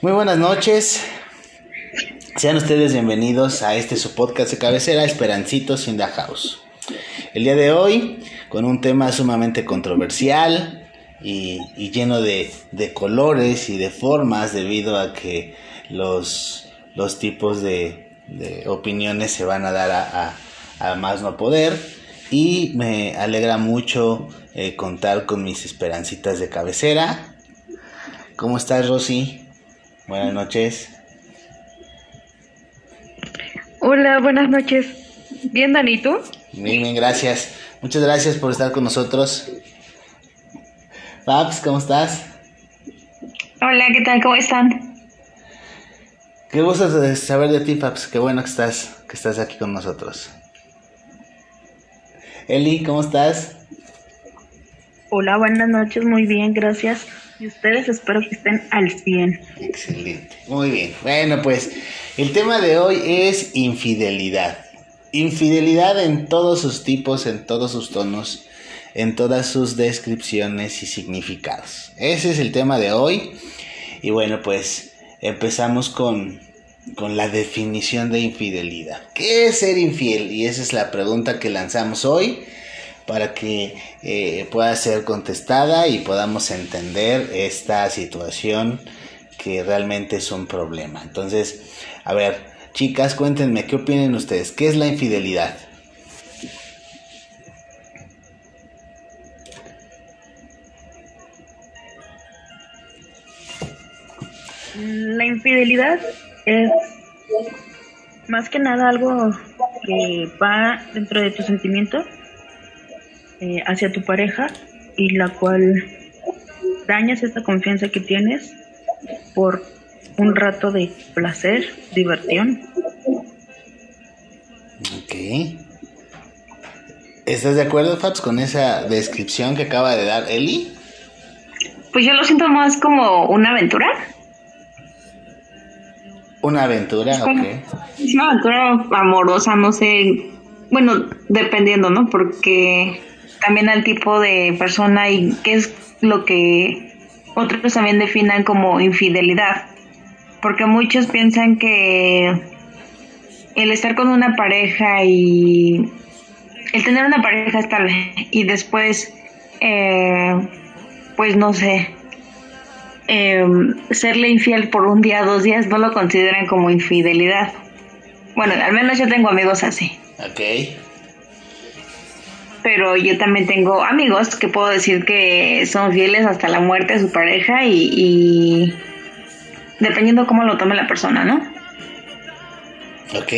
Muy buenas noches. Sean ustedes bienvenidos a este su podcast de cabecera, Esperancitos in the House. El día de hoy, con un tema sumamente controversial y, lleno de, colores y de formas, debido a que los, los tipos de, opiniones se van a dar a, más no poder. Y me alegra mucho eh, contar con mis esperancitas de cabecera. ¿Cómo estás, Rosy? Buenas noches. Hola, buenas noches. Bien, Dani, ¿tú? Bien, bien, gracias. Muchas gracias por estar con nosotros. Fabs, ¿cómo estás? Hola, ¿qué tal? ¿Cómo están? Qué gusto saber de ti, Fabs. Qué bueno que estás, que estás aquí con nosotros. Eli, ¿cómo estás? Hola, buenas noches, muy bien, gracias. Y ustedes espero que estén al 100. Excelente. Muy bien. Bueno, pues el tema de hoy es infidelidad. Infidelidad en todos sus tipos, en todos sus tonos, en todas sus descripciones y significados. Ese es el tema de hoy. Y bueno, pues empezamos con, con la definición de infidelidad. ¿Qué es ser infiel? Y esa es la pregunta que lanzamos hoy para que eh, pueda ser contestada y podamos entender esta situación que realmente es un problema. Entonces, a ver, chicas, cuéntenme, ¿qué opinan ustedes? ¿Qué es la infidelidad? La infidelidad es más que nada algo que va dentro de tus sentimientos eh, hacia tu pareja y la cual dañas esta confianza que tienes por un rato de placer, diversión. Ok. ¿Estás de acuerdo, Fabs, con esa descripción que acaba de dar Eli? Pues yo lo siento más como una aventura. Una aventura, es ok. Es una aventura amorosa, no sé. Bueno, dependiendo, ¿no? Porque también al tipo de persona y qué es lo que otros también definan como infidelidad. Porque muchos piensan que el estar con una pareja y el tener una pareja y después, eh, pues no sé, eh, serle infiel por un día, dos días, no lo consideran como infidelidad. Bueno, al menos yo tengo amigos así. Ok pero yo también tengo amigos que puedo decir que son fieles hasta la muerte a su pareja y, dependiendo cómo lo tome la persona, ¿no? Ok,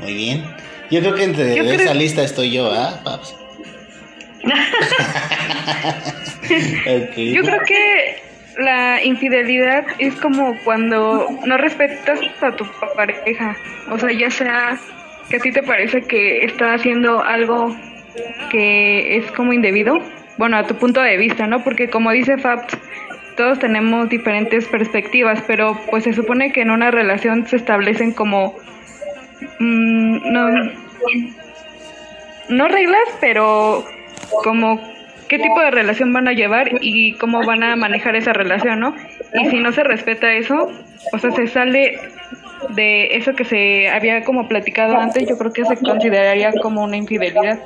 muy bien. Yo creo que entre esa lista estoy yo, ¿ah? Yo creo que la infidelidad es como cuando no respetas a tu pareja. O sea, ya sea que a ti te parece que está haciendo algo que es como indebido, bueno, a tu punto de vista, ¿no? Porque como dice Fab, todos tenemos diferentes perspectivas, pero pues se supone que en una relación se establecen como mm, no, no reglas, pero como qué tipo de relación van a llevar y cómo van a manejar esa relación, ¿no? Y si no se respeta eso, o sea, se sale de eso que se había como platicado antes, yo creo que se consideraría como una infidelidad.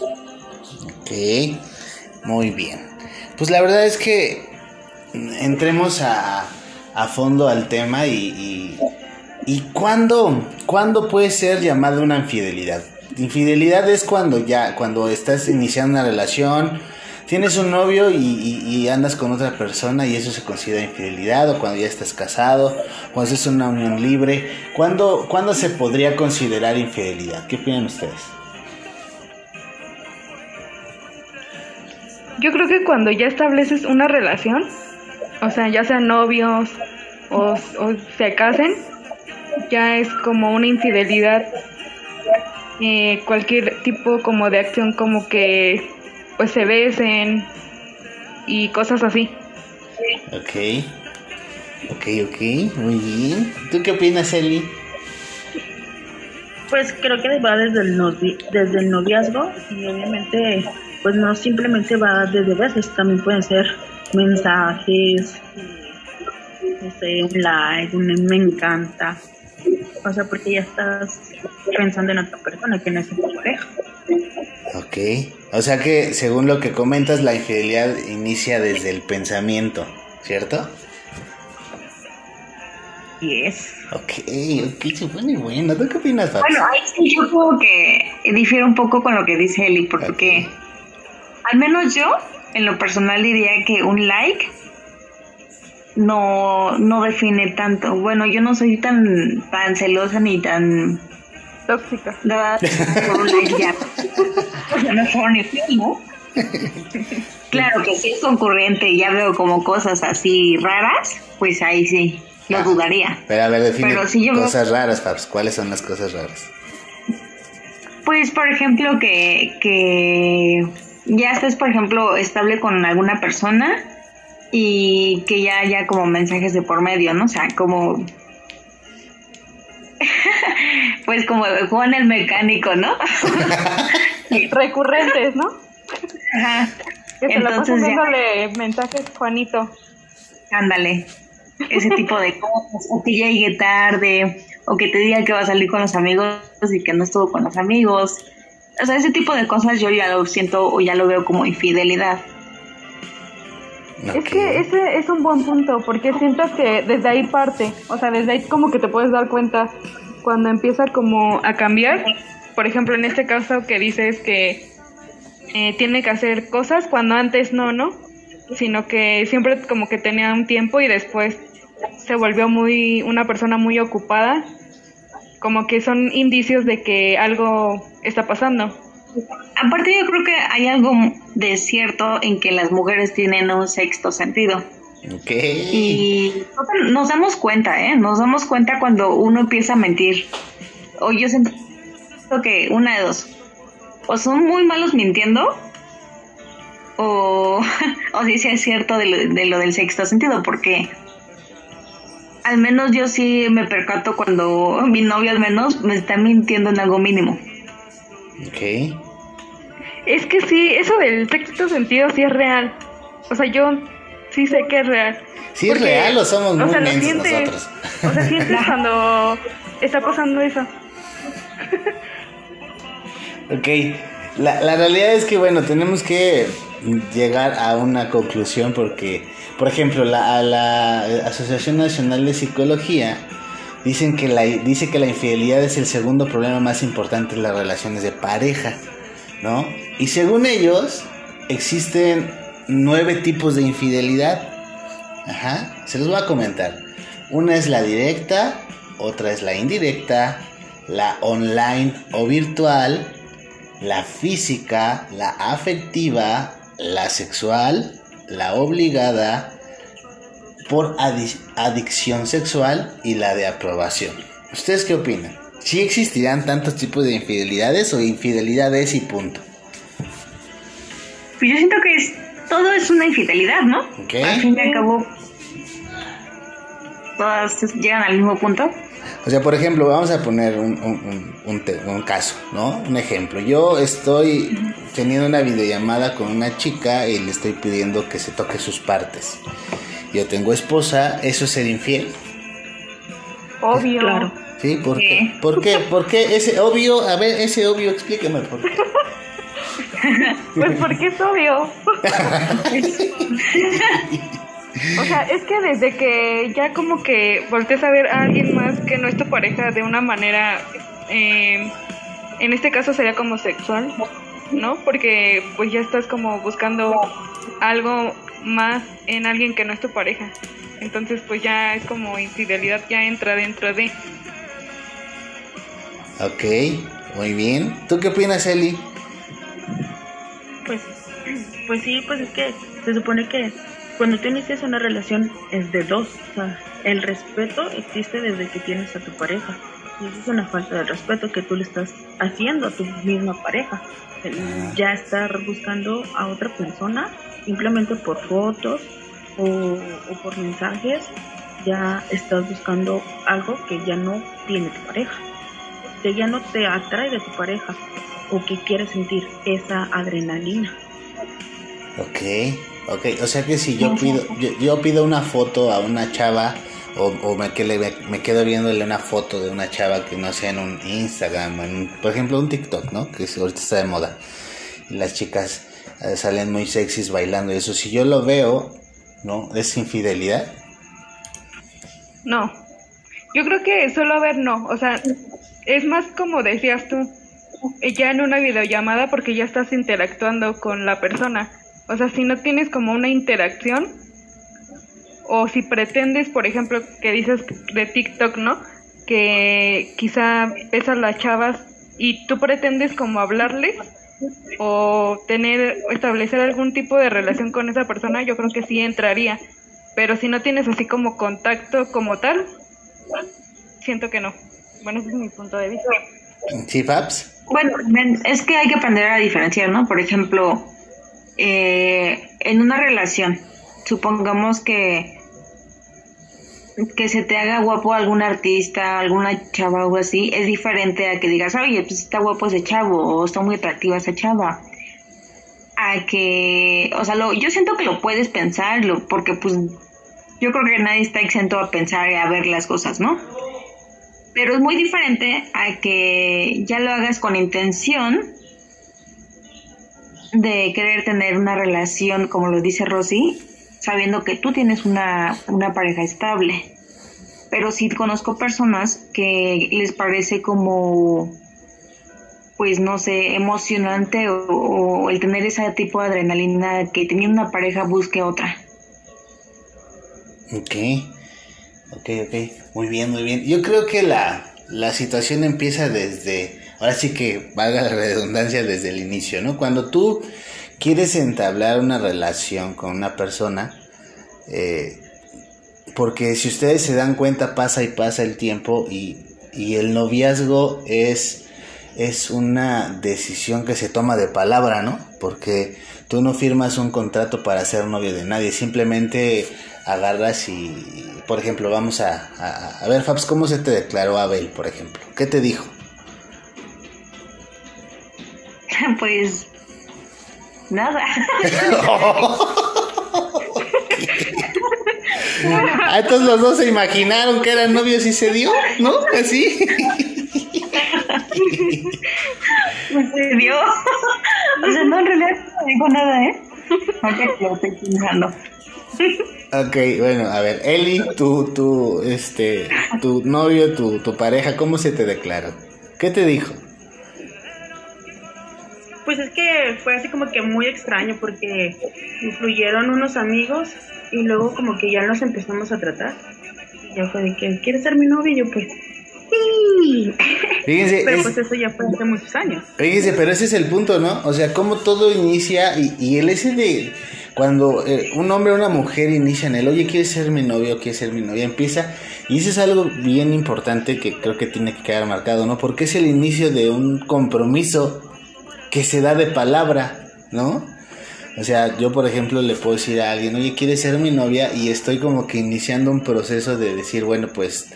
Ok, muy bien. Pues la verdad es que entremos a, a fondo al tema y, y, ¿cuándo, ¿cuándo, puede ser llamada una infidelidad? Infidelidad es cuando ya, cuando estás iniciando una relación, tienes un novio y, andas con otra persona y eso se considera infidelidad o cuando ya estás casado, cuando es una unión libre, ¿cuándo, ¿cuándo se podría considerar infidelidad? ¿Qué opinan ustedes? Yo creo que cuando ya estableces una relación, o sea, ya sean novios o, se casen, ya es como una infidelidad. Eh, cualquier tipo como de acción como que pues se besen y cosas así. Ok, ok, ok, muy bien. ¿Tú qué opinas, Eli? Pues creo que va desde el, desde el noviazgo y obviamente pues no simplemente va desde veces, también pueden ser mensajes, no sé, un like, un me encanta. O sea, porque ya estás pensando en otra persona que no es tu pareja. Ok. O sea que, según lo que comentas, la infidelidad inicia desde el pensamiento, ¿cierto? Yes. Ok, ok, se pone bueno. ¿Tú qué opinas, Fabs? Bueno, ahí sí yo creo que difiere un poco con lo que dice Eli, porque al menos yo, en lo personal, diría que un like no, no define tanto. Bueno, yo no soy tan, tan celosa ni tan Tóxica. dada por un like ya. O sea, mejor ni fiel, ¿no? Claro que si es concurrente y ya veo como cosas así raras, pues ahí sí, lo Ah. dudaría. Pero a ver, define Pero si yo- cosas raras, Fabs. ¿Cuáles son las cosas raras? Pues, por ejemplo, que, que ya estés, por ejemplo, estable con alguna persona y que ya haya como mensajes de por medio, ¿no? O sea, como... pues como Juan el mecánico, ¿no? Recurrentes, ¿no? Ajá. Que se la Entonces ya- dándole mensajes, Juanito. Ándale. Ese tipo de cosas. O que ya llegue tarde. O que te diga que va a salir con los amigos y que no estuvo con los amigos. O sea, ese tipo de cosas yo ya lo siento o ya lo veo como infidelidad. Es que ese es un buen punto, porque siento que desde ahí parte, o sea, desde ahí como que te puedes dar cuenta cuando empieza como a cambiar. Por ejemplo, en este caso que dices que eh, tiene que hacer cosas cuando antes no, ¿no? Sino que siempre como que tenía un tiempo y después se volvió muy una persona muy ocupada. Como que son indicios de que algo está pasando. Aparte yo creo que hay algo de cierto en que las mujeres tienen un sexto sentido. Ok. Y nos damos cuenta, ¿eh? Nos damos cuenta cuando uno empieza a mentir. O yo siento que una de dos. O son muy malos mintiendo. O, o sí, sí es cierto de lo, de lo del sexto sentido. Porque al menos yo sí me percato cuando mi novio al menos me está mintiendo en algo mínimo. Ok. Es que sí, eso del sexto sentido sí es real. O sea, yo sí sé que es real. ¿Sí es real o somos muy sea, lo mensos sientes. nosotros? O sea, sientes cuando está pasando eso. Ok, la, la realidad es que, bueno, tenemos que llegar a una conclusión porque, por ejemplo, la, Asociación Nacional de Psicología dicen que dice que la infidelidad es el segundo problema más importante en las relaciones de pareja, ¿no? Y según ellos, existen nueve tipos de infidelidad. Ajá, se los voy a comentar. Una es la directa, otra es la indirecta, la online o virtual, la física, la afectiva, la sexual, la obligada, por adi- adicción sexual y la de aprobación. ¿Ustedes qué opinan? ¿Sí existirán tantos tipos de infidelidades o infidelidades y punto? Pues yo siento que es, todo es una infidelidad, ¿no? Ok. Al fin y al cabo, todas llegan al mismo punto. O sea, por ejemplo, vamos a poner un, un- un- un te- un caso, ¿no? Un ejemplo. Yo estoy teniendo una videollamada con una chica y le estoy pidiendo que se toque sus partes. Yo tengo esposa, ¿eso es ser infiel? Obvio. Claro. ¿Sí? ¿Por Sí. qué? ¿Por qué? ¿Por qué ese obvio? A ver, ese obvio, explíqueme por qué. Pues porque es obvio. o sea, es que desde que ya como que volteas a ver a alguien más que no es tu pareja de una manera, eh, en este caso sería como sexual, ¿no? Porque pues ya estás como buscando algo más en alguien que no es tu pareja. Entonces pues ya es como infidelidad, ya entra dentro de... Ok, muy bien. ¿Tú qué opinas, Eli? Pues, pues sí, pues es que se supone que cuando tú inicias una relación es de dos. O sea, el respeto existe desde que tienes a tu pareja. Y eso es una falta de respeto que tú le estás haciendo a tu misma pareja. El ya estar buscando a otra persona simplemente por fotos o, o por mensajes, ya estás buscando algo que ya no tiene tu pareja. Que ya no te atrae de tu pareja o que quieres sentir esa adrenalina. Ok, ok. O sea que si yo pido, yo, yo pido una foto a una chava o, me, que me, quedo viéndole una foto de una chava que no sea en un Instagram, en, por ejemplo un TikTok, ¿no? Que ahorita está de moda. Y las chicas eh, salen muy sexys bailando y eso. Si yo lo veo, ¿no? ¿Es infidelidad? No. Yo creo que solo ver no. O sea, es más como decías tú, ya en una videollamada porque ya estás interactuando con la persona. O sea, si no tienes como una interacción, o si pretendes, por ejemplo, que dices de TikTok, ¿no? Que quizá pesan las chavas y tú pretendes como hablarles o tener, establecer algún tipo de relación con esa persona, yo creo que sí entraría. Pero si no tienes así como contacto como tal, siento que no. Bueno, ese es mi punto de vista. ¿Sí, Fabs? Bueno, es que hay que aprender a diferenciar, ¿no? Por ejemplo, eh, en una relación, supongamos que que se te haga guapo algún artista, alguna chava o así, es diferente a que digas, oye, pues está guapo ese chavo o está muy atractiva esa chava. A que, o sea, lo, yo siento que lo puedes pensar, porque pues yo creo que nadie está exento a pensar y a ver las cosas, ¿no? Pero es muy diferente a que ya lo hagas con intención de querer tener una relación, como lo dice Rosy, sabiendo que tú tienes una, pareja estable. Pero sí conozco personas que les parece como, pues no sé, emocionante o, el tener ese tipo de adrenalina que teniendo una pareja busque otra. Ok, ok, ok, muy bien, muy bien. Yo creo que la, la situación empieza desde, ahora sí que valga la redundancia desde el inicio, ¿no? Cuando tú quieres entablar una relación con una persona, eh, porque si ustedes se dan cuenta pasa y pasa el tiempo y, el noviazgo es, es una decisión que se toma de palabra, ¿no? Porque tú no firmas un contrato para ser novio de nadie, simplemente agarras y, por ejemplo, vamos a, a, a ver, Fabs, ¿cómo se te declaró Abel, por ejemplo? ¿Qué te dijo? Pues Nada. ah, entonces los dos se imaginaron que eran novios y se dio, ¿no? Así. Pues se dio. O sea, no, en realidad no dijo nada, ¿eh? que lo estoy pensando. Ok, bueno, a ver, Eli, tu, tu, este, tu novio, tu, tu pareja, ¿cómo se te declaró? ¿Qué te dijo? Pues es que fue así como que muy extraño porque influyeron unos amigos y luego como que ya nos empezamos a tratar. Y ya fue de que, ¿quieres ser mi novio? Y yo pues, sí. Fíjense, pero pues eso ya fue hace muchos años. Fíjense, pero ese es el punto, ¿no? O sea, cómo todo inicia y, y el ese de cuando eh, un hombre o una mujer inician el, oye, ¿quieres ser mi novio? ¿Quieres ser mi novia? Empieza, y eso es algo bien importante que creo que tiene que quedar marcado, ¿no? Porque es el inicio de un compromiso que se da de palabra, ¿no? O sea, yo por ejemplo le puedo decir a alguien, oye, ¿quieres ser mi novia? Y estoy como que iniciando un proceso de decir, bueno, pues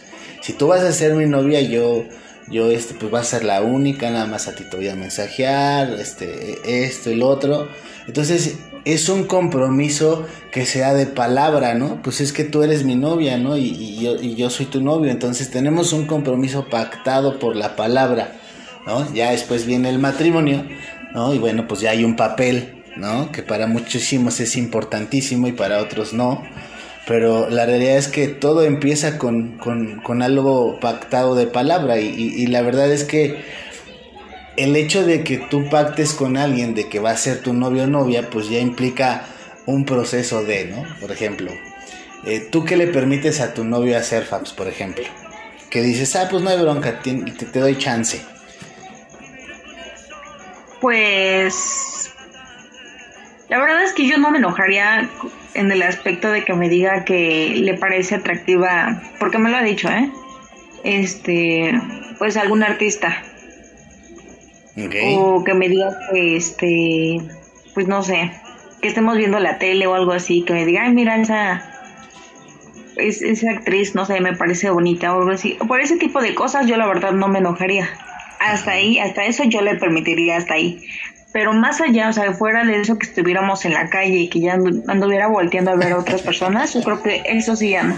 si tú vas a ser mi novia, yo, yo, este, pues vas a ser la única, nada más a ti te voy a mensajear, este, esto y lo otro. Entonces, es un compromiso que se da de palabra, ¿no? Pues es que tú eres mi novia, ¿no? Y, yo, y yo soy tu novio. Entonces, tenemos un compromiso pactado por la palabra. ¿No? Ya después viene el matrimonio, ¿no? Y bueno, pues ya hay un papel, ¿no? Que para muchísimos es importantísimo y para otros no. Pero la realidad es que todo empieza con, algo pactado de palabra y, la verdad es que el hecho de que tú pactes con alguien de que va a ser tu novio o novia, pues ya implica un proceso de, ¿no? Por ejemplo, eh, ¿tú qué le permites a tu novio hacer, Fabs, por ejemplo? Que dices, ah, pues no hay bronca, te, te doy chance. Pues la verdad es que yo no me enojaría en el aspecto de que me diga que le parece atractiva, porque me lo ha dicho, ¿eh? Este, pues algún artista. O que me diga que, este, pues no sé, que estemos viendo la tele o algo así, que me diga, ay, mira, esa, esa actriz, no sé, me parece bonita o algo así. Por ese tipo de cosas yo la verdad no me enojaría hasta ahí, hasta eso yo le permitiría hasta ahí. Pero más allá, o sea, fuera de eso que estuviéramos en la calle y que ya anduviera volteando a ver a otras personas, yo creo que eso sí ya no.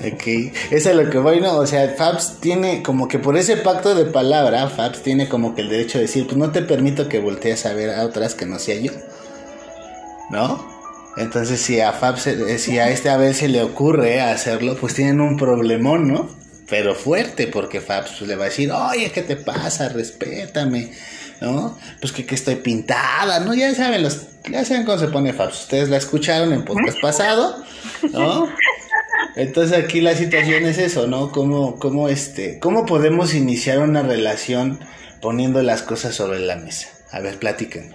Ok, eso es lo que voy, ¿no? O sea, Fabs tiene como que por ese pacto de palabra, Fabs tiene como que el derecho de decir, pues no te permito que voltees a ver a otras que no sea yo. ¿No? Entonces, si a Fabs, eh, si a este Abel se le ocurre hacerlo, pues tienen un problemón, ¿no? Pero fuerte, porque Fabs pues, le va a decir, oye, ¿qué te pasa? Respétame, ¿no? Pues que, que estoy pintada, ¿no? Ya saben, los, ya saben cómo se pone Fabs. Ustedes la escucharon en podcast pasado, ¿no? Entonces aquí la situación es eso, ¿no? ¿Cómo, cómo, este, ¿Cómo podemos iniciar una relación poniendo las cosas sobre la mesa? A ver, platiquen.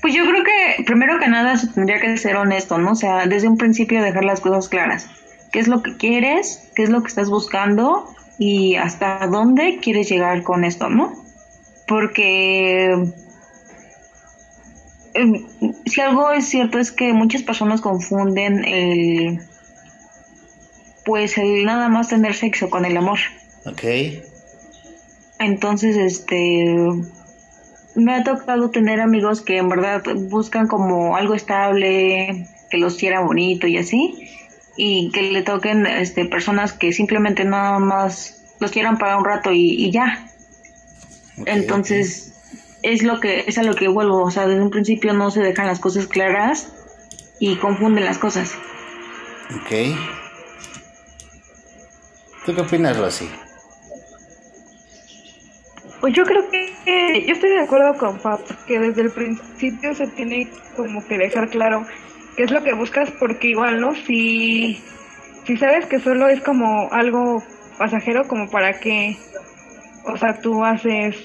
Pues yo creo que primero que nada se tendría que ser honesto, ¿no? O sea, desde un principio dejar las cosas claras. ¿Qué es lo que quieres? ¿Qué es lo que estás buscando? Y hasta dónde quieres llegar con esto, ¿no? Porque eh, si algo es cierto es que muchas personas confunden el pues el nada más tener sexo con el amor. Ok. Entonces, este me ha tocado tener amigos que en verdad buscan como algo estable, que los quiera bonito y así, y que le toquen este personas que simplemente nada más los quieran para un rato y, ya. Entonces, es lo que es a lo que vuelvo, o sea, desde un principio no se dejan las cosas claras y confunden las cosas. Ok. ¿Tú qué opinas, Rosy? Pues yo creo que yo estoy de acuerdo con Fab, que desde el principio se tiene como que dejar claro qué es lo que buscas, porque igual, ¿no? Si, si sabes que solo es como algo pasajero, como para que, o sea, tú haces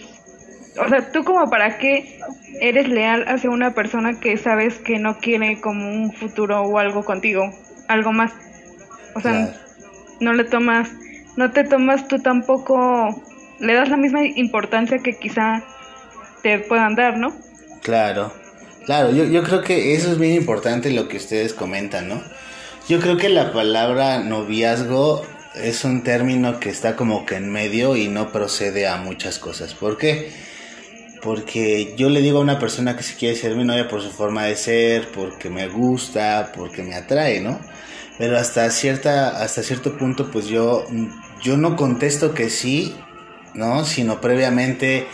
o sea, tú como para qué eres leal hacia una persona que sabes que no quiere como un futuro o algo contigo, algo más. O sea, no le tomas, no te tomas tú tampoco, le das la misma importancia que quizá te puedan dar, ¿no? Claro, claro, yo, yo creo que eso es bien importante lo que ustedes comentan, ¿no? Yo creo que la palabra noviazgo es un término que está como que en medio y no procede a muchas cosas. ¿Por qué? porque yo le digo a una persona que si quiere ser mi novia por su forma de ser, porque me gusta, porque me atrae, ¿no? Pero hasta cierta hasta cierto punto pues yo yo no contesto que sí, ¿no? Sino previamente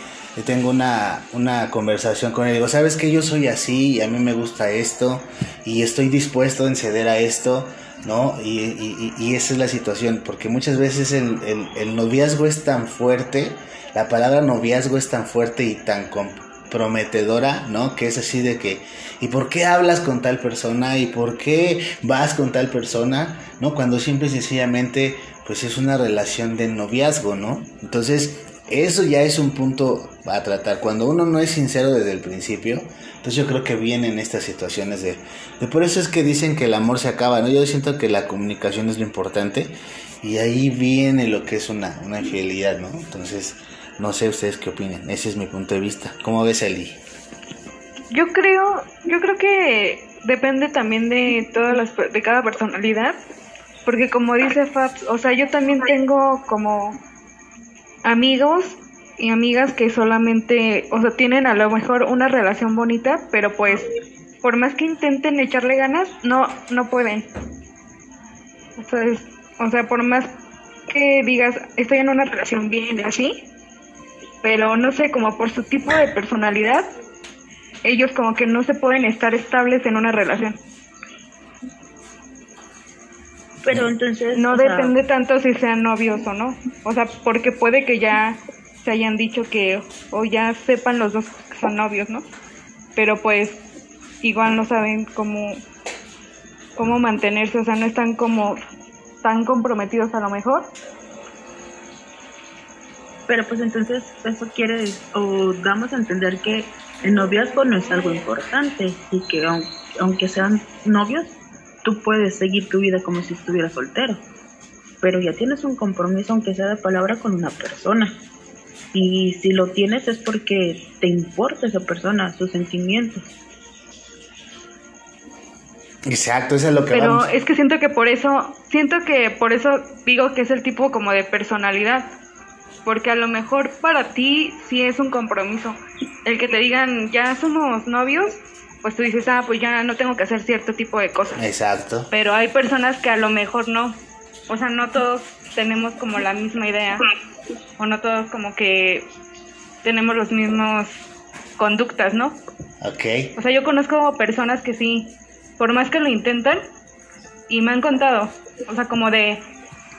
tengo una, una conversación con él. Digo, ¿sabes que yo soy así y a mí me gusta esto y estoy dispuesto a ceder a esto? ¿No? Y, y, y, esa es la situación, porque muchas veces el, el, noviazgo es tan fuerte la palabra noviazgo es tan fuerte y tan comprometedora, ¿no? Que es así de que, ¿y por qué hablas con tal persona? ¿Y por qué vas con tal persona? ¿No? Cuando simple y sencillamente, pues es una relación de noviazgo, ¿no? Entonces, eso ya es un punto a tratar. Cuando uno no es sincero desde el principio, entonces yo creo que vienen estas situaciones de, de, por eso es que dicen que el amor se acaba, ¿no? Yo siento que la comunicación es lo importante y ahí viene lo que es una, una infidelidad, ¿no? Entonces, no sé ustedes qué opinan, ese es mi punto de vista. ¿Cómo ves, Eli? Yo creo, yo creo que depende también de todas las de cada personalidad, porque como dice Fabs, o sea, yo también tengo como amigos y amigas que solamente, o sea, tienen a lo mejor una relación bonita, pero pues por más que intenten echarle ganas, no no pueden. O sea, por más que digas, estoy en una relación bien así, pero no sé, como por su tipo de personalidad, ellos como que no se pueden estar estables en una relación. Pero entonces... No depende tanto si sean novios o no. O sea, porque puede que ya se hayan dicho que, o ya sepan los dos que son novios, ¿no? Pero pues igual no saben cómo, cómo mantenerse, o sea, no están como tan comprometidos a lo mejor pero pues entonces eso quiere o damos a entender que el noviazgo no es algo importante y que aunque, sean novios, tú puedes seguir tu vida como si estuvieras soltero. Pero ya tienes un compromiso, aunque sea de palabra, con una persona. Y si lo tienes es porque te importa esa persona, sus sentimientos. Exacto, eso es lo que Pero es que siento que por eso, siento que por eso digo que es el tipo como de personalidad porque a lo mejor para ti sí es un compromiso. El que te digan, ya somos novios, pues tú dices, ah, pues ya no tengo que hacer cierto tipo de cosas. Exacto. Pero hay personas que a lo mejor no. O sea, no todos tenemos como la misma idea. O no todos como que tenemos los mismos conductas, ¿no? Ok. O sea, yo conozco personas que sí, por más que lo intentan, y me han contado, o sea, como de,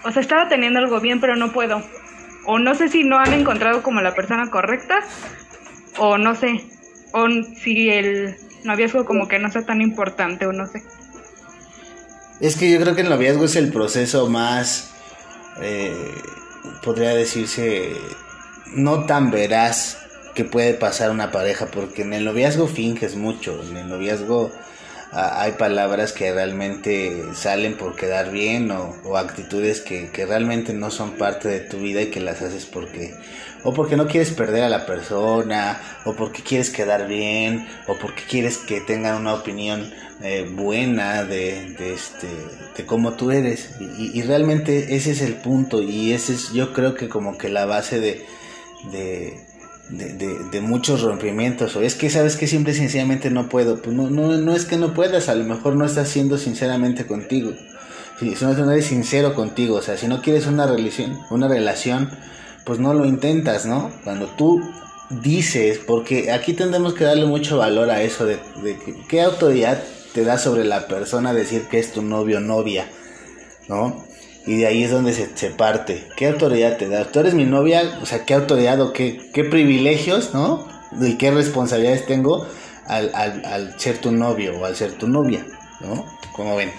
o sea, estaba teniendo algo bien, pero no puedo. O no sé si no han encontrado como la persona correcta, o no sé, o si el noviazgo como que no sea tan importante, o no sé. Es que yo creo que el noviazgo es el proceso más, eh, podría decirse, no tan veraz que puede pasar una pareja, porque en el noviazgo finges mucho, en el noviazgo ah, hay palabras que realmente salen por quedar bien o, actitudes que, que, realmente no son parte de tu vida y que las haces porque o porque no quieres perder a la persona o porque quieres quedar bien o porque quieres que tengan una opinión eh, buena de, de, este de cómo tú eres. Y, y, realmente ese es el punto y ese es yo creo que como que la base de, de de, muchos rompimientos o es que sabes que simple y sencillamente no puedo pues no, no, no es que no puedas a lo mejor no estás siendo sinceramente contigo. Si no, no eres sincero contigo o sea si no quieres una relación una relación pues no lo intentas no cuando tú dices porque aquí tendremos que darle mucho valor a eso de, qué autoridad te da sobre la persona decir que es tu novio o novia no y de ahí es donde se, se, parte. ¿Qué autoridad te da? Tú eres mi novia, o sea, ¿qué autoridad o qué, qué privilegios, ¿no? Y qué responsabilidades tengo al, al, al ser tu novio o al ser tu novia, ¿no? Como ven.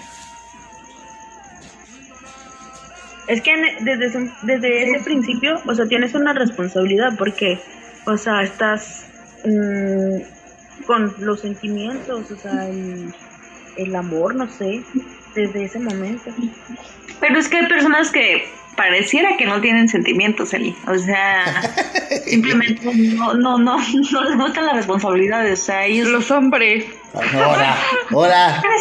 Es que desde ese, desde ese principio, o sea, tienes una responsabilidad porque, o sea, estás mmm, con los sentimientos, o sea, el, el amor, no sé, desde ese momento. Pero es que hay personas que pareciera que no tienen sentimientos, Eli. O sea, simplemente no, no, no, no les gustan las responsabilidades. O sea, ellos... Los hombres. Ahora, ahora.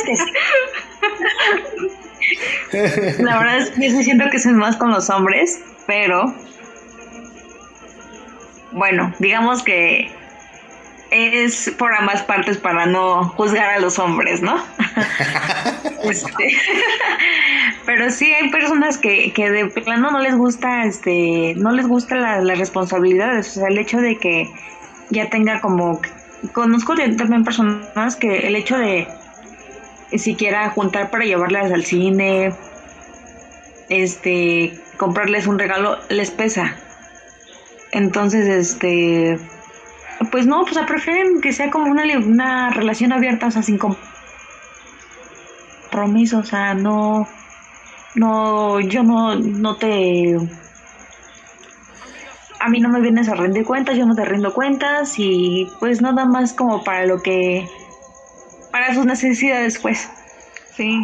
La verdad es que yo siento que es más con los hombres, pero bueno, digamos que es por ambas partes para no juzgar a los hombres, ¿no? este, pero sí hay personas que, que de plano no les gusta, este, no les gusta las la responsabilidades, o sea, el hecho de que ya tenga como, conozco también personas que el hecho de siquiera juntar para llevarlas al cine, este, comprarles un regalo, les pesa. Entonces, este, pues no, pues prefieren que sea como una, una relación abierta, o sea, sin compromiso, o sea, no, no, yo no, no te, a mí no me vienes a rendir cuentas, yo no te rindo cuentas y pues nada más como para lo que, para sus necesidades, pues. Sí.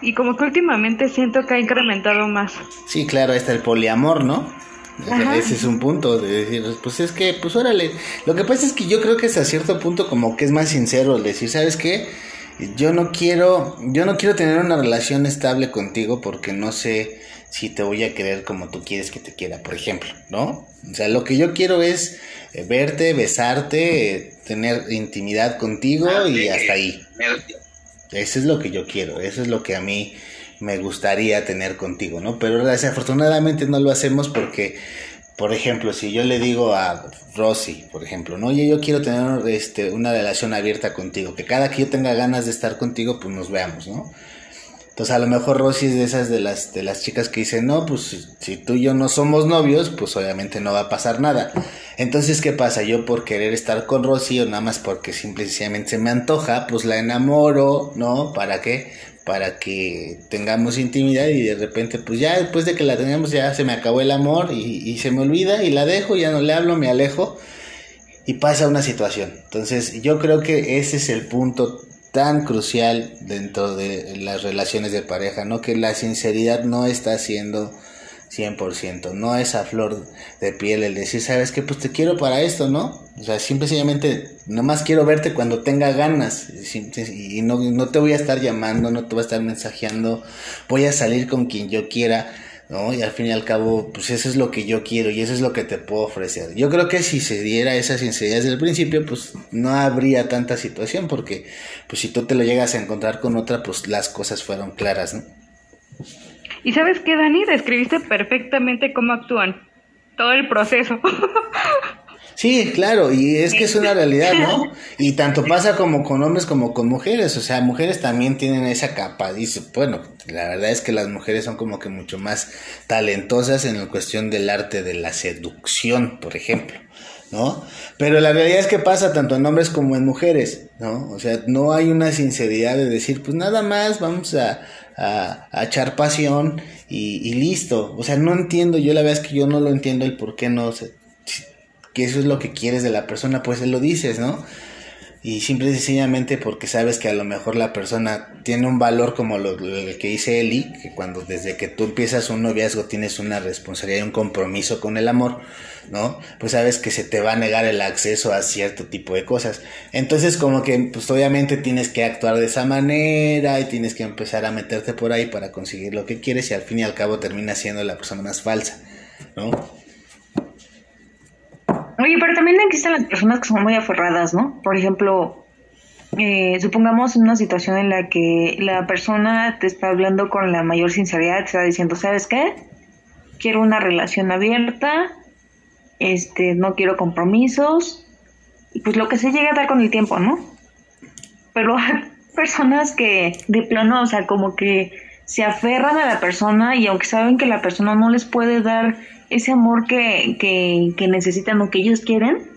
Y como que últimamente siento que ha incrementado más. Sí, claro, está el poliamor, ¿no? ese es un punto de decir, pues es que, pues órale. Lo que pasa es que yo creo que hasta cierto punto como que es más sincero el decir, ¿sabes qué? Yo no quiero, yo no quiero tener una relación estable contigo porque no sé si te voy a querer como tú quieres que te quiera, por ejemplo, ¿no? O sea, lo que yo quiero es eh, verte, besarte, tener intimidad contigo ah, y hasta ahí. Eso es lo que yo quiero, eso es lo que a mí me gustaría tener contigo, ¿no? Pero desafortunadamente no lo hacemos porque, por ejemplo, si yo le digo a Rosy, por ejemplo, no, oye, yo quiero tener este, una relación abierta contigo, que cada que yo tenga ganas de estar contigo, pues nos veamos, ¿no? Entonces a lo mejor Rosy es de esas de las de las chicas que dicen, no, pues si tú y yo no somos novios, pues obviamente no va a pasar nada. Entonces, ¿qué pasa? Yo por querer estar con Rosy o nada más porque simplemente se me antoja, pues la enamoro, ¿no? ¿Para qué? para que tengamos intimidad y de repente pues ya después de que la tenemos ya se me acabó el amor y, se me olvida y la dejo, ya no le hablo, me alejo y pasa una situación. Entonces yo creo que ese es el punto tan crucial dentro de las relaciones de pareja, ¿no? Que la sinceridad no está siendo 100%. No es a flor de piel el decir, ¿sabes qué? Pues te quiero para esto, ¿no? O sea, simplemente, nomás quiero verte cuando tenga ganas. Y no, no te voy a estar llamando, no te voy a estar mensajeando. Voy a salir con quien yo quiera. ¿No? Y al fin y al cabo, pues eso es lo que yo quiero y eso es lo que te puedo ofrecer. Yo creo que si se diera esa sinceridad desde el principio, pues no habría tanta situación porque, pues si tú te lo llegas a encontrar con otra, pues las cosas fueron claras, ¿no? Y sabes qué, Dani, describiste perfectamente cómo actúan, todo el proceso. Sí, claro, y es que es una realidad, ¿no? Y tanto pasa como con hombres como con mujeres, o sea, mujeres también tienen esa capa, dice, bueno, la verdad es que las mujeres son como que mucho más talentosas en la cuestión del arte de la seducción, por ejemplo, ¿no? Pero la realidad es que pasa tanto en hombres como en mujeres, ¿no? O sea, no hay una sinceridad de decir, pues nada más vamos a, a, echar pasión y, y, listo. O sea, no entiendo, yo la verdad es que yo no lo entiendo el por qué no se que eso es lo que quieres de la persona, pues se lo dices, ¿no? Y simple y sencillamente porque sabes que a lo mejor la persona tiene un valor como lo, que dice Eli, que cuando desde que tú empiezas un noviazgo tienes una responsabilidad y un compromiso con el amor, ¿no? Pues sabes que se te va a negar el acceso a cierto tipo de cosas. Entonces como que pues obviamente tienes que actuar de esa manera y tienes que empezar a meterte por ahí para conseguir lo que quieres y al fin y al cabo termina siendo la persona más falsa, ¿no? Oye, pero también existen las personas que son muy aferradas, ¿no? Por ejemplo, eh, supongamos una situación en la que la persona te está hablando con la mayor sinceridad, te está diciendo, ¿sabes qué? Quiero una relación abierta, este, no quiero compromisos, y pues lo que se llega a dar con el tiempo, ¿no? Pero hay personas que de plano, o sea, como que se aferran a la persona y aunque saben que la persona no les puede dar ese amor que, que, necesitan o que ellos quieren,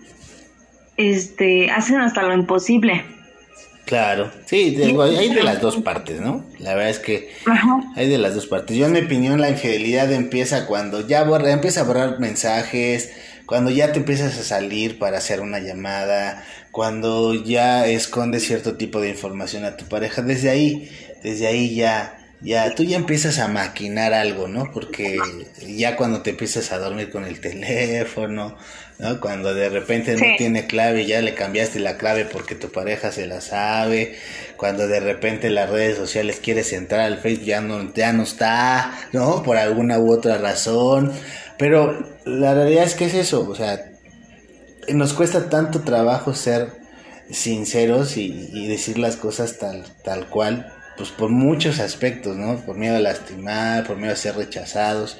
este, hacen hasta lo imposible. Claro, sí, hay de las dos partes, ¿no? La verdad es que hay de las dos partes. Yo en mi opinión la infidelidad empieza cuando ya borra, empieza a borrar mensajes, cuando ya te empiezas a salir para hacer una llamada, cuando ya escondes cierto tipo de información a tu pareja, desde ahí, desde ahí ya ya tú ya empiezas a maquinar algo, ¿no? Porque ya cuando te empiezas a dormir con el teléfono, ¿no? Cuando de repente no tiene clave, ya le cambiaste la clave porque tu pareja se la sabe, cuando de repente las redes sociales quieres entrar al Facebook ya no ya no está, ¿no? Por alguna u otra razón, pero la realidad es que es eso, o sea, nos cuesta tanto trabajo ser sinceros y, y decir las cosas tal tal cual pues por muchos aspectos, ¿no? Por miedo a lastimar, por miedo a ser rechazados,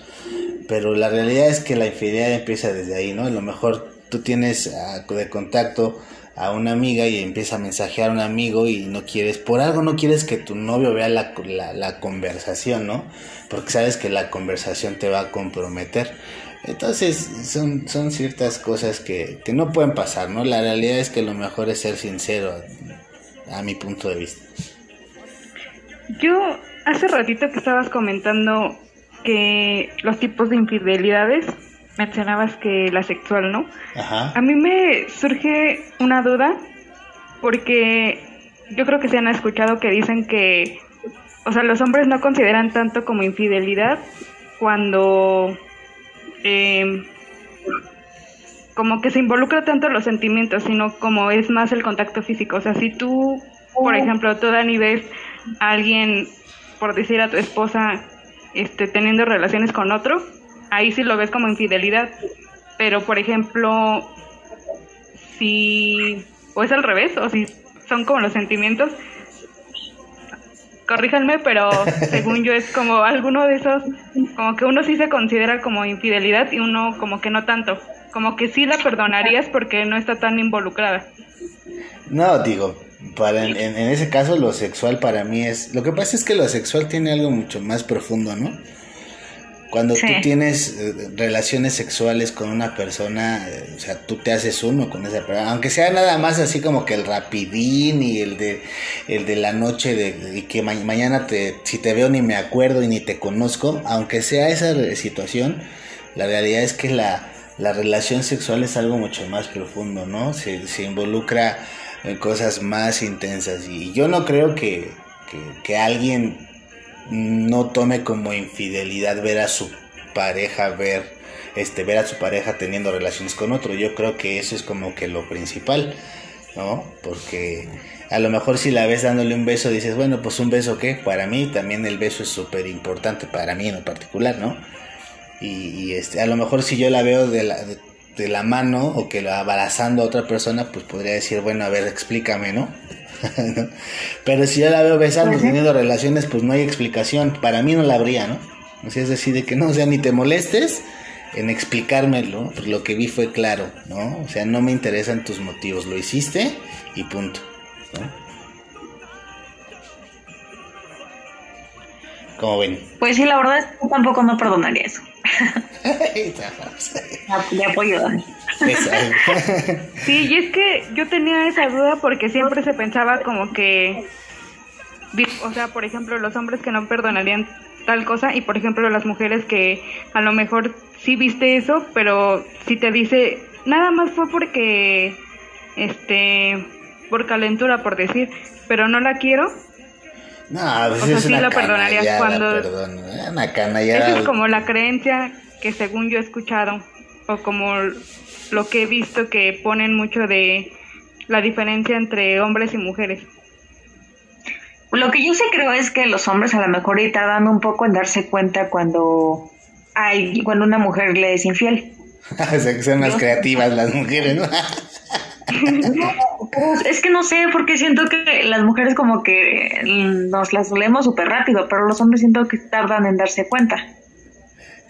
pero la realidad es que la infidelidad empieza desde ahí, ¿no? A lo mejor tú tienes ah, de contacto a una amiga y empieza a mensajear a un amigo y no quieres, por algo no quieres que tu novio vea la, la, conversación, ¿no? Porque sabes que la conversación te va a comprometer. Entonces son, son ciertas cosas que, que no pueden pasar, ¿no? La realidad es que lo mejor es ser sincero, a mi punto de vista. Yo hace ratito que estabas comentando que los tipos de infidelidades, mencionabas que la sexual, ¿no? Ajá. A mí me surge una duda porque yo creo que se han escuchado que dicen que, o sea, los hombres no consideran tanto como infidelidad cuando eh, como que se involucra tanto los sentimientos, sino como es más el contacto físico. O sea, si tú, por oh. ejemplo, tú Dani ves alguien, por decir a tu esposa, este, teniendo relaciones con otro, ahí sí lo ves como infidelidad. Pero, por ejemplo, si, o es al revés, o si son como los sentimientos, corríjanme, pero según yo es como alguno de esos, como que uno sí se considera como infidelidad y uno como que no tanto, como que sí la perdonarías porque no está tan involucrada. No, digo, para en, ese caso lo sexual para mí es lo que pasa es que lo sexual tiene algo mucho más profundo no cuando tú tienes eh, relaciones sexuales con una persona eh, o sea tú te haces uno con esa persona aunque sea nada más así como que el rapidín y el de el de la noche de y que mañana te si te veo ni me acuerdo y ni te conozco aunque sea esa situación la realidad es que la la relación sexual es algo mucho más profundo no se, se involucra cosas más intensas. Y yo no creo que, que, alguien no tome como infidelidad ver a su pareja, ver, este, ver a su pareja teniendo relaciones con otro. Yo creo que eso es como que lo principal. ¿no? Porque a lo mejor si la ves dándole un beso, dices, bueno, pues un beso qué, para mí también el beso es súper importante, para mí en particular, ¿no? Y, este, a lo mejor si yo la veo de la, de, la mano o que la abrazando a otra persona, pues podría decir, bueno, a ver, explícame, ¿no? Pero si yo la veo besando, teniendo relaciones, pues no hay explicación. Para mí no la habría, ¿no? O sea, es decir, de que no, o sea, ni te molestes en explicármelo, pues lo que vi fue claro, ¿no? O sea, no me interesan tus motivos, lo hiciste y punto, ¿no? ¿Cómo ven? Pues sí, la verdad es que tampoco no perdonaría eso. Me apoyo. sí, y es que yo tenía esa duda porque siempre se pensaba como que, o sea, por ejemplo, los hombres que no perdonarían tal cosa y por ejemplo las mujeres que a lo mejor sí viste eso, pero si te dice, nada más fue porque, este, por calentura, por decir, pero no la quiero. No, a veces o sea, sí lo perdonarías cuando... una Esa es como la creencia que según yo he escuchado, o como lo que he visto que ponen mucho de la diferencia entre hombres y mujeres. Lo que yo sí creo es que los hombres a lo mejor tardan un poco en darse cuenta cuando hay cuando una mujer le es infiel. son más creativas las mujeres, ¿no? es que no sé, porque siento que las mujeres como que nos las dolemos súper rápido, pero los hombres siento que tardan en darse cuenta.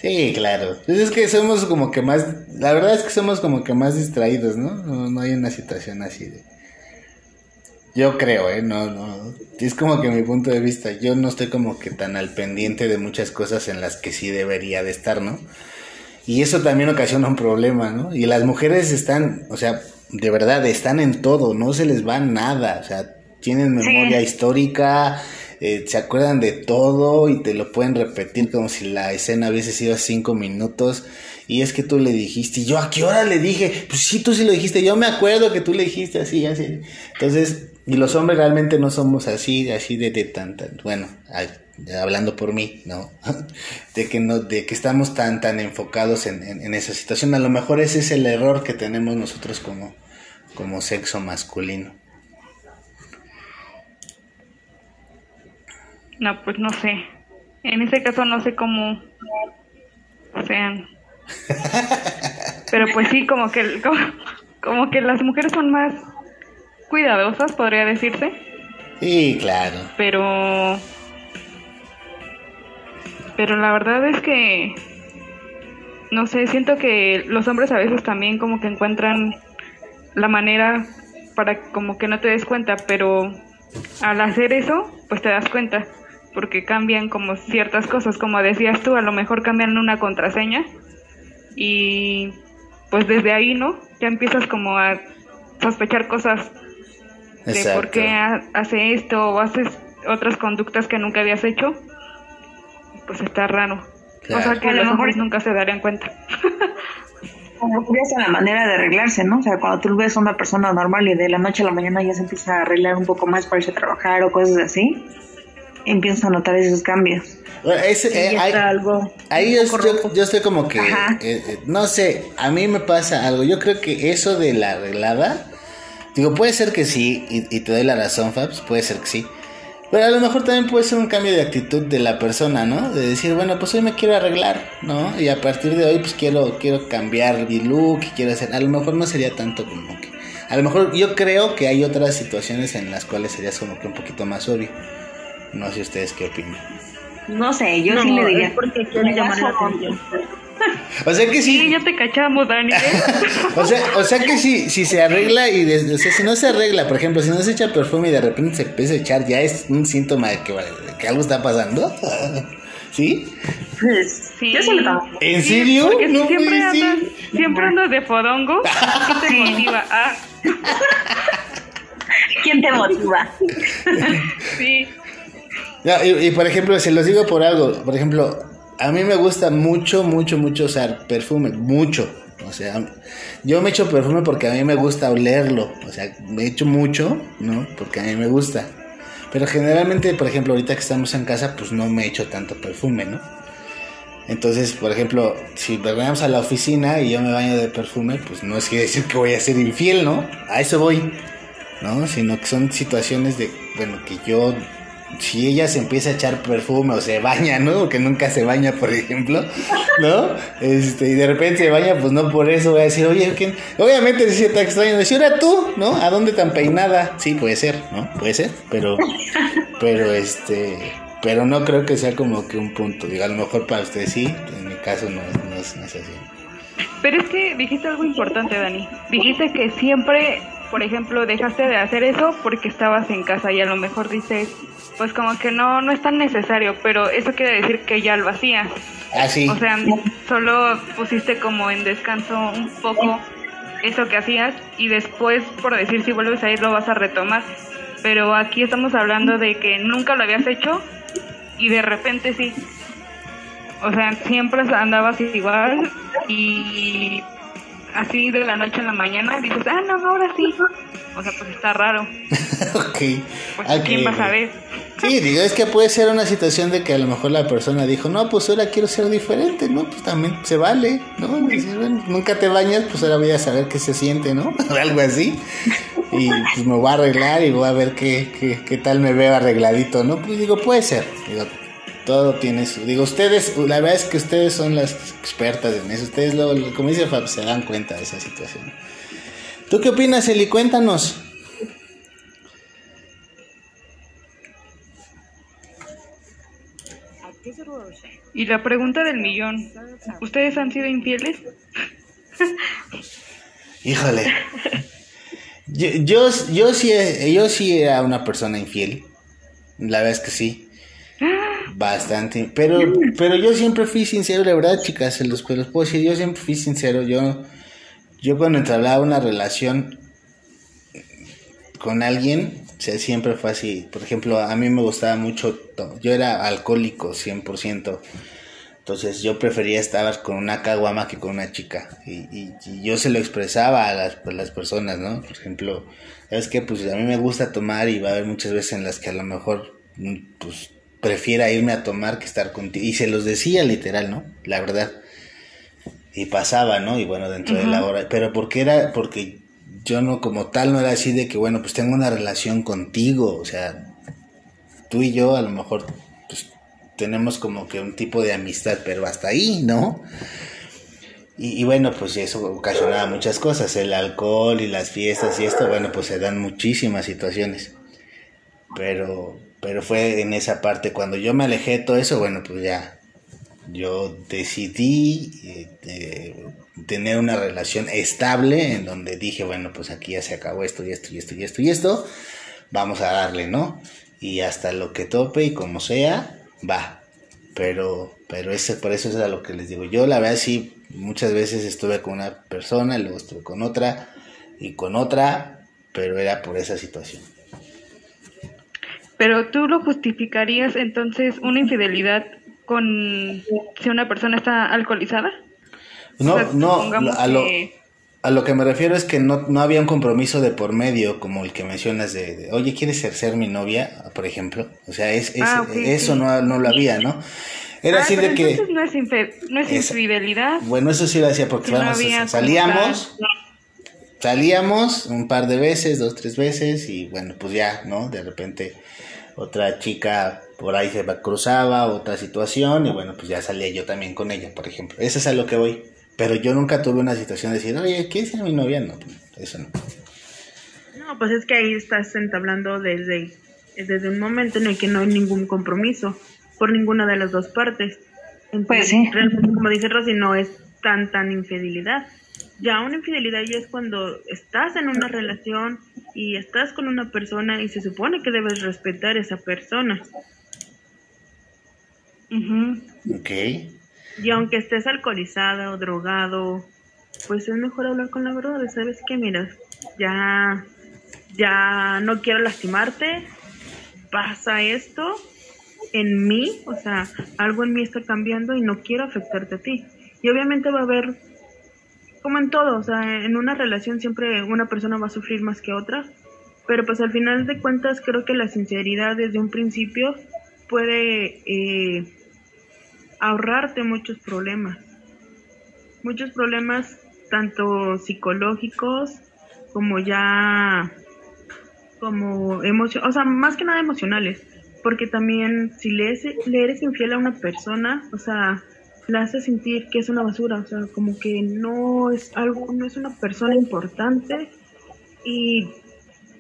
Sí, claro. Pues es que somos como que más, la verdad es que somos como que más distraídos, ¿no? No, no hay una situación así de yo creo, ¿eh? No, no. Es como que mi punto de vista. Yo no estoy como que tan al pendiente de muchas cosas en las que sí debería de estar, ¿no? Y eso también ocasiona un problema, ¿no? Y las mujeres están, o sea, de verdad, están en todo, no se les va nada. O sea, tienen memoria histórica, eh, se acuerdan de todo y te lo pueden repetir como si la escena hubiese sido cinco minutos. Y es que tú le dijiste, y yo a qué hora le dije, pues sí, tú sí lo dijiste, yo me acuerdo que tú le dijiste así, así. Entonces, y los hombres realmente no somos así, así de, de tan, bueno, hablando por mí, ¿no? De que no, de que estamos tan, tan enfocados en, en, esa situación. A lo mejor ese es el error que tenemos nosotros como, como sexo masculino. No, pues no sé. En ese caso no sé cómo sean. Pero pues sí, como que, como que las mujeres son más cuidadosas, podría decirse. Sí, claro. Pero. Pero la verdad es que. No sé, siento que los hombres a veces también como que encuentran la manera para como que no te des cuenta, pero al hacer eso, pues te das cuenta, porque cambian como ciertas cosas, como decías tú, a lo mejor cambian una contraseña y pues desde ahí, ¿no? Ya empiezas como a sospechar cosas de por qué hace esto o haces otras conductas que nunca habías hecho, pues está raro. O sea que a los hombres nunca se darían cuenta. Como la manera de arreglarse, ¿no? O sea, cuando tú ves a una persona normal y de la noche a la mañana ya se empieza a arreglar un poco más para irse a trabajar o cosas así, empiezas a notar esos cambios. Eh, algo ahí yo, estoy como que, eh, eh, no sé, a mí me pasa algo. Yo creo que eso de la arreglada Digo, puede ser que sí, y, te doy la razón, Fabs, puede ser que sí. Pero a lo mejor también puede ser un cambio de actitud de la persona, ¿no? De decir, bueno, pues hoy me quiero arreglar, ¿no? Y a partir de hoy, pues quiero, quiero cambiar mi look, quiero hacer. A lo mejor no sería tanto como que. A lo mejor yo creo que hay otras situaciones en las cuales sería como que un poquito más obvio. No sé ustedes qué opinan. No sé, yo sí le diría. porque quiero llamar la atención. O sea que sí. Sí, ya te cachamos, Dani. o, sea, o sea que si, si se arregla y o sea, si no se arregla, por ejemplo, si no se echa perfume y de repente se empieza a echar, ya es un síntoma de que, que algo está pasando. ¿Sí? Pues, sí. Yo ¿En serio? Porque no siempre, andas, siempre andas de fodongo. ¿Quién te motiva? Ah. ¿Quién te motiva? sí. y, y, por ejemplo, se los digo por algo. Por ejemplo, a mí me gusta mucho, mucho, mucho usar perfume, mucho. O sea, yo me echo perfume porque a mí me gusta olerlo. O sea, me echo mucho, ¿no? Porque a mí me gusta. Pero generalmente, por ejemplo, ahorita que estamos en casa, pues no me echo tanto perfume, ¿no? Entonces, por ejemplo, si vamos a la oficina y yo me baño de perfume, pues no es que decir que voy a ser infiel, ¿no? A eso voy. ¿no? Sino que son situaciones de, bueno, que yo si ella se empieza a echar perfume o se baña, ¿no? Que nunca se baña, por ejemplo, ¿no? Este, y de repente se baña, pues no por eso voy a decir, oye, ¿quién? Obviamente sí está extraño, decir, ahora tú, ¿no? ¿A dónde tan peinada? Sí, puede ser, ¿no? Puede ser, pero, pero este, pero no creo que sea como que un punto, digo, a lo mejor para usted sí, en mi caso no, no, no es así. Pero es que dijiste algo importante, Dani. Dijiste que siempre, por ejemplo, dejaste de hacer eso porque estabas en casa y a lo mejor dices, pues como que no, no es tan necesario, pero eso quiere decir que ya lo hacías. Ah, sí. O sea, solo pusiste como en descanso un poco eso que hacías y después, por decir si vuelves a ir, lo vas a retomar. Pero aquí estamos hablando de que nunca lo habías hecho y de repente sí. O sea, siempre andabas igual y así de la noche a la mañana dices, ah, no, ahora sí. O sea, pues está raro. ok. Pues, ¿quién va a saber? Sí, digo, es que puede ser una situación de que a lo mejor la persona dijo, no, pues ahora quiero ser diferente, ¿no? Pues también se vale, ¿no? nunca te bañas, pues ahora voy a saber qué se siente, ¿no? Algo así. Y pues me voy a arreglar y voy a ver qué, qué, qué tal me veo arregladito, ¿no? Pues digo, puede ser. Digo, todo tiene su... Digo, ustedes, la verdad es que ustedes son las expertas en eso. Ustedes, lo, como dice Fab, se dan cuenta de esa situación. ¿Tú qué opinas, Eli? Cuéntanos. Y la pregunta del millón, ¿ustedes han sido infieles? Híjole. Yo, yo, yo, sí, yo sí era una persona infiel. La verdad es que sí. Bastante. Pero, pero yo siempre fui sincero, la verdad, chicas, se los, los puedo decir, yo siempre fui sincero. Yo, yo cuando entablaba una relación con alguien, o siempre fue así. Por ejemplo, a mí me gustaba mucho, yo era alcohólico 100%. Entonces yo prefería estar con una caguama que con una chica. Y, yo se lo expresaba a las, personas, ¿no? Por ejemplo, es que pues a mí me gusta tomar y va a haber muchas veces en las que a lo mejor pues prefiera irme a tomar que estar contigo. Y se los decía literal, ¿no? La verdad. Y pasaba, ¿no? Y bueno, dentro de la hora. Pero porque era, porque yo no como tal no era así de que, bueno, pues tengo una relación contigo, o sea, tú y yo a lo mejor pues, tenemos como que un tipo de amistad, pero hasta ahí, ¿no? Y, bueno, pues eso ocasionaba muchas cosas, el alcohol y las fiestas y esto, bueno, pues se dan muchísimas situaciones. Pero, pero fue en esa parte, cuando yo me alejé de todo eso, bueno, pues ya, yo decidí eh, tener una relación estable en donde dije, bueno, pues aquí ya se acabó esto y esto y esto y esto y esto, vamos a darle, ¿no? Y hasta lo que tope y como sea, va. Pero, pero ese, por eso es a lo que les digo. Yo la verdad sí, muchas veces estuve con una persona, y luego estuve con otra y con otra, pero era por esa situación. Pero tú lo justificarías entonces una infidelidad con si una persona está alcoholizada? No, no, a lo, a lo que me refiero es que no, no había un compromiso de por medio como el que mencionas de, oye, ¿quieres ser, ser mi novia? Por ejemplo. O sea, es, ah, eso No, no lo había, ¿no? Era ah, así de que... No es, no es infidelidad. Bueno, eso sí lo hacía porque salíamos, salíamos un par de veces, dos, tres veces y bueno, pues ya, ¿no? De repente otra chica por ahí se cruzaba, otra situación y bueno, pues ya salía yo también con ella, por ejemplo. Eso es a lo que voy. Pero yo nunca tuve una situación de decir, oye, ¿qué es mi novia? No, pues, eso no. No, pues es que ahí estás entablando desde, desde un momento en el que no hay ningún compromiso por ninguna de las dos partes. pues sí. como dice Rosy, no es tan, tan infidelidad. Ya una infidelidad ya es cuando estás en una relación y estás con una persona y se supone que debes respetar a esa persona. Ok. Y aunque estés alcoholizada o drogado, pues es mejor hablar con la verdad. ¿Sabes qué? Mira, ya, ya no quiero lastimarte. Pasa esto en mí, o sea, algo en mí está cambiando y no quiero afectarte a ti. Y obviamente va a haber, como en todo, o sea, en una relación siempre una persona va a sufrir más que otra. Pero pues al final de cuentas creo que la sinceridad desde un principio puede eh, ahorrarte muchos problemas. Muchos problemas tanto psicológicos como ya como emoción, o sea, más que nada emocionales, porque también si le, le eres infiel a una persona, o sea, la hace sentir que es una basura, o sea, como que no es algo, no es una persona importante y,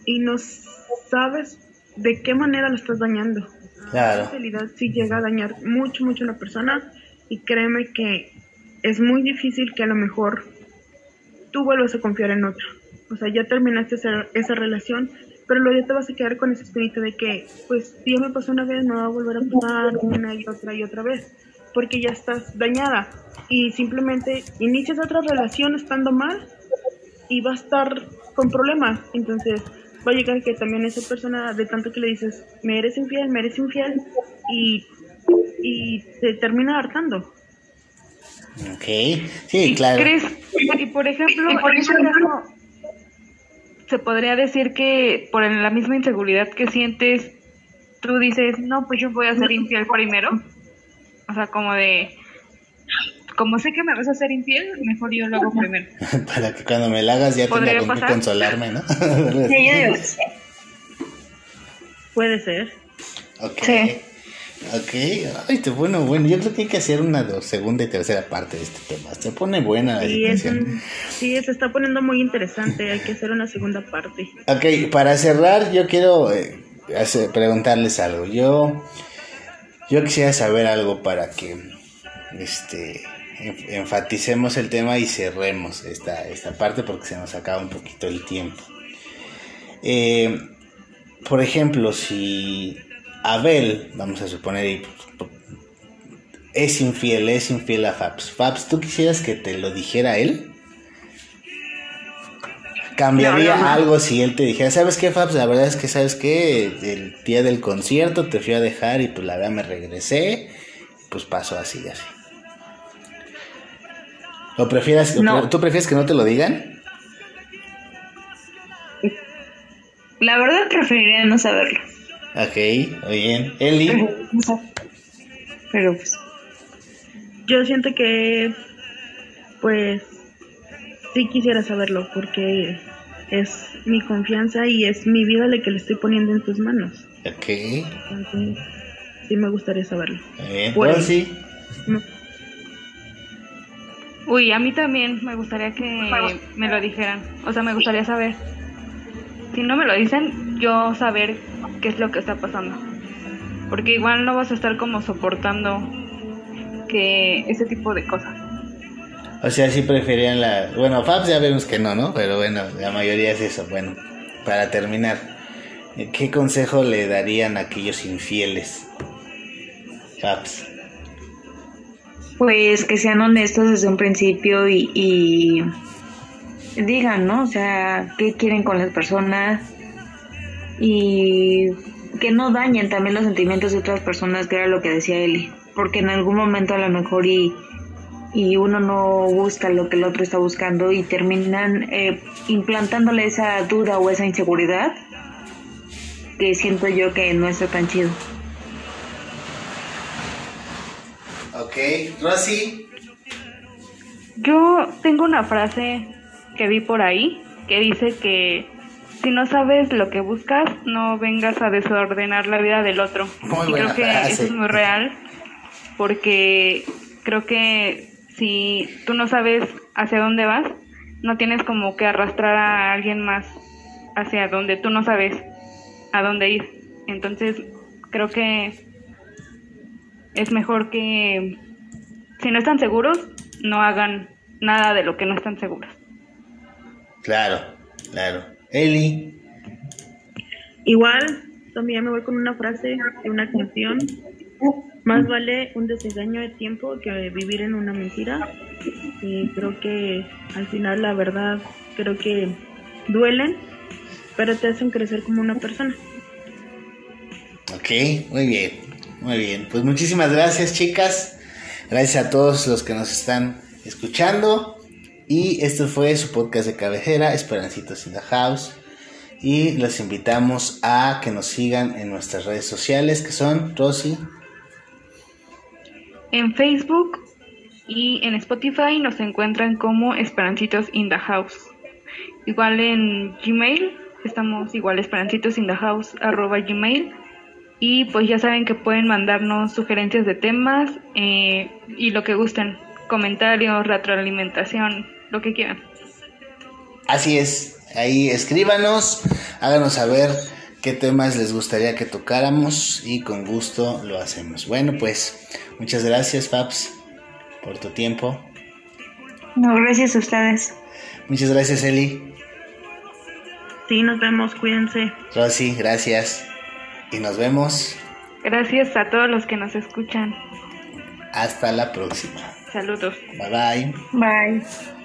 y no sabes de qué manera la estás dañando. Claro. En realidad sí llega a dañar mucho, mucho a una persona y créeme que es muy difícil que a lo mejor tú vuelvas a confiar en otro. O sea, ya terminaste esa, esa relación, pero luego ya te vas a quedar con ese espíritu de que, pues, si ya me pasó una vez, no va a volver a pasar una y otra y otra vez, porque ya estás dañada y simplemente inicias otra relación estando mal y va a estar con problemas. Entonces, va a llegar que también esa persona, de tanto que le dices, me eres infiel, me eres infiel, y, y te termina hartando. Ok, sí, claro. ¿Crees? Y por ejemplo, en ese caso, se podría decir que por la misma inseguridad que sientes, tú dices, no, pues yo voy a ser infiel primero. O sea, como de, como sé que me vas a hacer infiel, mejor yo lo hago primero. Para que cuando me la hagas ya tenga con qué consolarme, ¿no? sí, Puede ser. Ok. Sí. Ok, ay, te bueno, bueno, yo creo que hay que hacer una segunda y tercera parte de este tema. Se pone buena la sí, sí, se está poniendo muy interesante, hay que hacer una segunda parte. Ok, para cerrar, yo quiero eh, preguntarles algo. Yo, yo quisiera saber algo para que este enfaticemos el tema y cerremos esta, esta parte porque se nos acaba un poquito el tiempo. Eh, por ejemplo, si Abel, vamos a suponer, es infiel, es infiel a Fabs. Fabs, ¿tú quisieras que te lo dijera él? ¿Cambiaría algo si él te dijera, sabes qué, Fabs? La verdad es que, ¿sabes qué? El día del concierto te fui a dejar y pues la verdad me regresé. Pues pasó así, así. ¿O prefieras, tú prefieres que no te lo digan? La verdad preferiría no saberlo. Ok, muy bien. Eli. Pero pues. Yo siento que, pues, sí quisiera saberlo porque es mi confianza y es mi vida la que le estoy poniendo en tus manos. Ok. Entonces, sí me gustaría saberlo. Bien. Pues, sí. Uy, a mí también me gustaría que me lo dijeran. O sea, me gustaría saber. Si no me lo dicen, yo saber qué es lo que está pasando. Porque igual no vas a estar como soportando que ese tipo de cosas. O sea, sí preferían la... Bueno, Fabs ya vemos que no, ¿no? Pero bueno, la mayoría es eso. Bueno, para terminar, ¿qué consejo le darían a aquellos infieles? Fabs. Pues que sean honestos desde un principio y, y digan, ¿no? O sea, qué quieren con las personas, y que no dañen también los sentimientos de otras personas, que era lo que decía Eli, porque en algún momento a lo mejor y, y uno no busca lo que el otro está buscando y terminan eh, implantándole esa duda o esa inseguridad que siento yo que no está tan chido. Ok, Rosy. Yo tengo una frase que vi por ahí que dice que si no sabes lo que buscas, no vengas a desordenar la vida del otro. y creo que eso es muy real, porque creo que si tú no sabes hacia dónde vas, no tienes como que arrastrar a alguien más hacia donde tú no sabes a dónde ir. Entonces, creo que es mejor que si no están seguros, no hagan nada de lo que no están seguros. Claro, claro. Eli. Igual, también me voy con una frase de una canción. Más vale un desengaño de tiempo que vivir en una mentira. Y creo que al final la verdad, creo que duelen, pero te hacen crecer como una persona. Ok, muy bien, muy bien. Pues muchísimas gracias chicas. Gracias a todos los que nos están escuchando. Y este fue su podcast de cabecera, Esperancitos in the House. Y los invitamos a que nos sigan en nuestras redes sociales, que son Rosy. En Facebook y en Spotify nos encuentran como Esperancitos in the House. Igual en Gmail Estamos igual arroba gmail y pues ya saben que pueden mandarnos sugerencias de temas eh, y lo que gusten, comentarios, retroalimentación, lo que quieran. Así es, ahí escríbanos, háganos saber qué temas les gustaría que tocáramos y con gusto lo hacemos. Bueno, pues muchas gracias, Paps, por tu tiempo. No, gracias a ustedes. Muchas gracias, Eli. Sí, nos vemos, cuídense. Rosy, gracias. Y nos vemos. Gracias a todos los que nos escuchan. Hasta la próxima. Saludos. Bye bye. Bye.